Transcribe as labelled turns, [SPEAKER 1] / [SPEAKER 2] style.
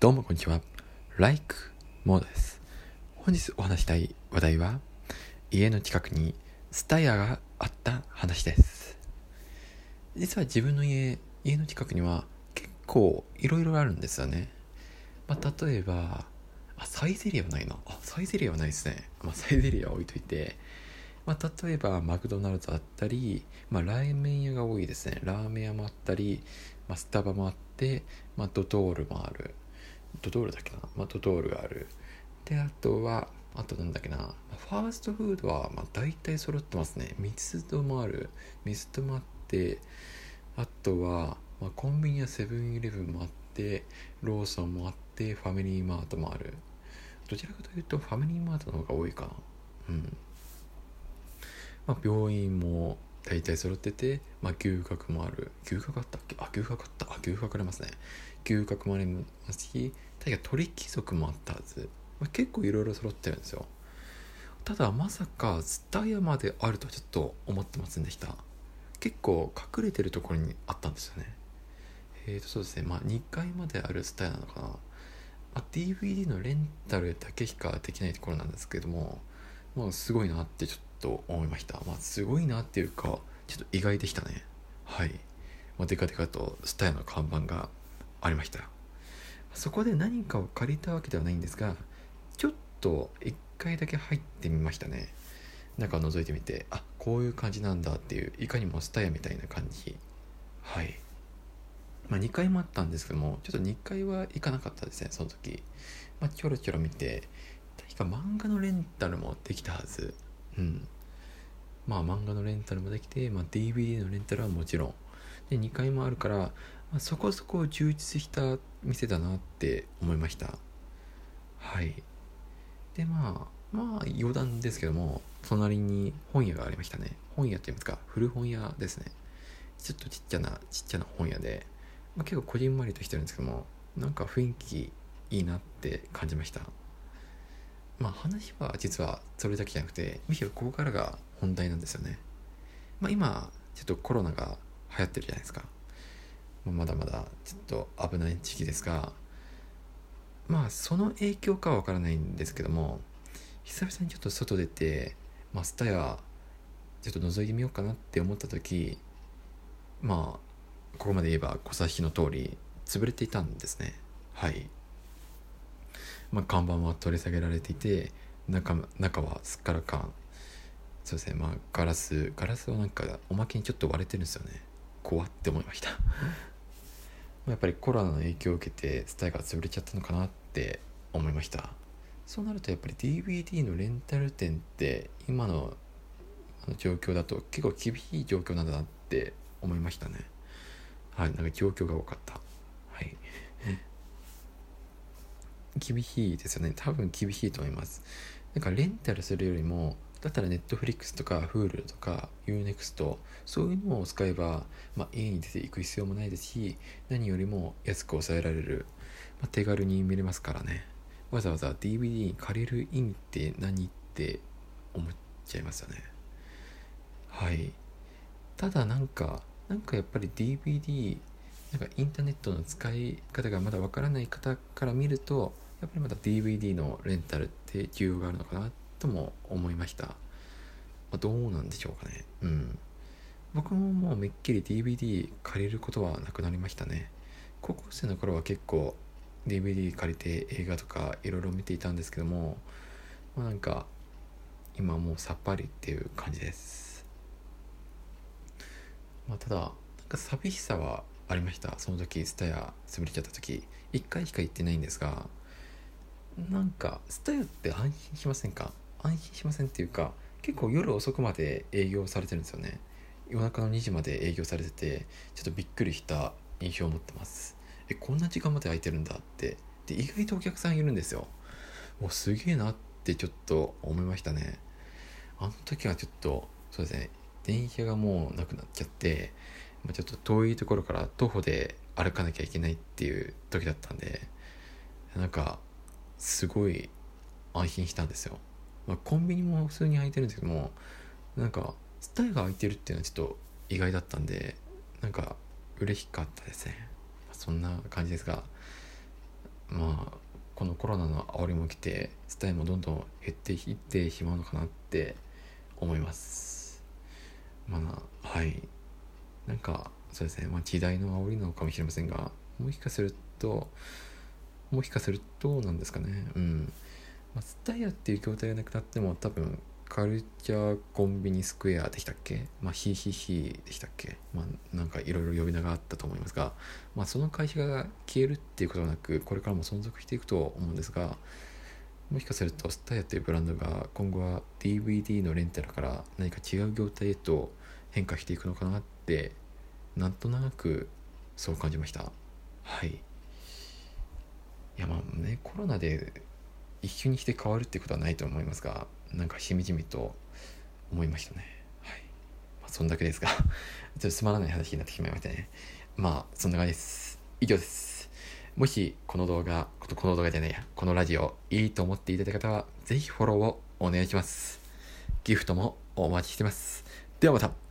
[SPEAKER 1] どうもこんにちは。Like モーです。本日お話したい話題は、家の近くにスタイヤがあった話です。実は自分の家、家の近くには結構いろいろあるんですよね。まあ、例えば、あ、サイゼリアはないな。あ、サイゼリアはないですね。まあ、サイゼリアは置いといて、まあ、例えばマクドナルドあったり、まあ、ラーメン屋が多いですね。ラーメン屋もあったり、まあ、スタバもあって、まあ、ドトールもある。ドトールだっけな、まあ、ドトールがある。であとはあとなんだっけな？ファーストフードはまあ大体揃ってますね。ミスドもある。ミスドもあってあとは、まあ、コンビニやセブンイレブンもあってローソンもあってファミリーマートもある。どちらかというとファミリーマートの方が多いかな。うん。まあ病院も大体揃ってて、まあ、牛角もある。牛角あったっけ？あ牛角あった。あ牛角ありますね。牛角もありますし確か鳥貴族もあったはず、まあ、結構いろいろ揃ってるんですよ。ただまさかツタヤまであるとはちょっと思ってませんでした。結構隠れてるところにあったんですよね。えーとそうですね。まあ2階まであるツタヤなのかな、まあ、DVD のレンタルだけしかできないところなんですけどももうすごいなってちょっと思いました。まあすごいなっていうかちょっと意外でしたね。はい、まあ、デカデカとスタヤの看板がありました。そこで何かを借りたわけではないんですがちょっと一回だけ入ってみましたね。中を覗いてみてあこういう感じなんだっていういかにもスタヤみたいな感じ。はい。まあ2階もあったんですけどもちょっと2階は行かなかったですねその時。まあちょろちょろ見て確か漫画のレンタルもできたはず。うん。まあ漫画のレンタルもできて、まあ、DVD のレンタルはもちろん。で2階もあるから、まあ、そこそこ充実した店だなって思いました。はい。でまあまあ余談ですけども隣に本屋がありましたね。本屋って言いますか古本屋ですね。ちょっとちっちゃなちっちゃな本屋で、まあ、結構こじんまりとしてるんですけどもなんか雰囲気いいなって感じました。まあ話は実はそれだけじゃなくてむしろここからが本題なんですよね。まあ今ちょっとコロナが流行ってるじゃないですか。まだまだちょっと危ない時期ですがまあその影響かはわからないんですけども久々にちょっと外出てまあスタヤちょっと覗いてみようかなって思った時まあここまで言えば小差しの通り潰れていたんですね。はい。まあ看板は取り下げられていて中中はすっからかん。そうですね。まあガラスガラスはなんかおまけにちょっと割れてるんですよね。怖って思いました。やっぱりコロナの影響を受けてスタイが潰れちゃったのかなって思いました。そうなるとやっぱり DVD のレンタル店って今の状況だと結構厳しい状況なんだなって思いましたね。はい。なんか状況が多かった。はい厳しいですよね。多分厳しいと思います。なんかレンタルするよりもだったら Netflix とか Hulu とか Unext そういうのを使えば、まあ、家に出ていく必要もないですし何よりも安く抑えられる、まあ、手軽に見れますからね。わざわざ DVD に借りる意味って何って思っちゃいますよね。はい。ただなんかなんかやっぱり DVD なんかインターネットの使い方がまだわからない方から見るとやっぱりまだ DVD のレンタルって需要があるのかなとも思いました、まあ、どうなんでしょうかね。うん。僕ももうめっきり DVD 借りることはなくなりましたね。高校生の頃は結構 DVD 借りて映画とかいろいろ見ていたんですけども、まあ、なんか今もうさっぱりっていう感じです、まあ、ただなんか寂しさはありました。その時スタヤ潰れちゃった時。1回しか行ってないんですがなんかスタヤって安心しませんか？安心しませんっていうか結構夜遅くまで営業されてるんですよね。夜中の2時まで営業されててちょっとびっくりした印象を持ってます。えこんな時間まで空いてるんだって。で意外とお客さんいるんですよ。もうすげえなってちょっと思いましたね。あの時はちょっとそうですね。電車がもうなくなっちゃって、ちょっと遠いところから徒歩で歩かなきゃいけないっていう時だったんでなんかすごい安心したんですよ。まあ、コンビニも普通に空いてるんですけどもなんかスタイルが空いてるっていうのはちょっと意外だったんでなんか嬉しかったですね、そんな感じですがまあこのコロナの煽りも来てスタイもどんどん減っていってしまうのかなって思います。まあはい。なんかそうですね、まあ、時代の煽りなのかもしれませんがもしかするともしかするとなんですかね。うん。まあ、スタイヤっていう筐体がなくなっても多分カルチャーコンビニスクエアでしたっけ？まあヒーヒーヒーでしたっけ？まあなんかいろいろ呼び名があったと思いますがまあその会社が消えるっていうことはなくこれからも存続していくと思うんですがもしかするとスタイヤっていうブランドが今後は DVD のレンタルから何か違う業態へと変化していくのかなってなんとなくそう感じました。はい。いやまあねコロナで一瞬にして変わるってことはないと思いますがなんかしみじみと思いましたね。はい、まあ、そんだけですが。ちょっとつまらない話になってしまいましたね。まあそんな感じです。以上です。もしこの動画この動画じゃないや。このラジオいいと思っていただいた方はぜひフォローをお願いします。ギフトもお待ちしてます。ではまた。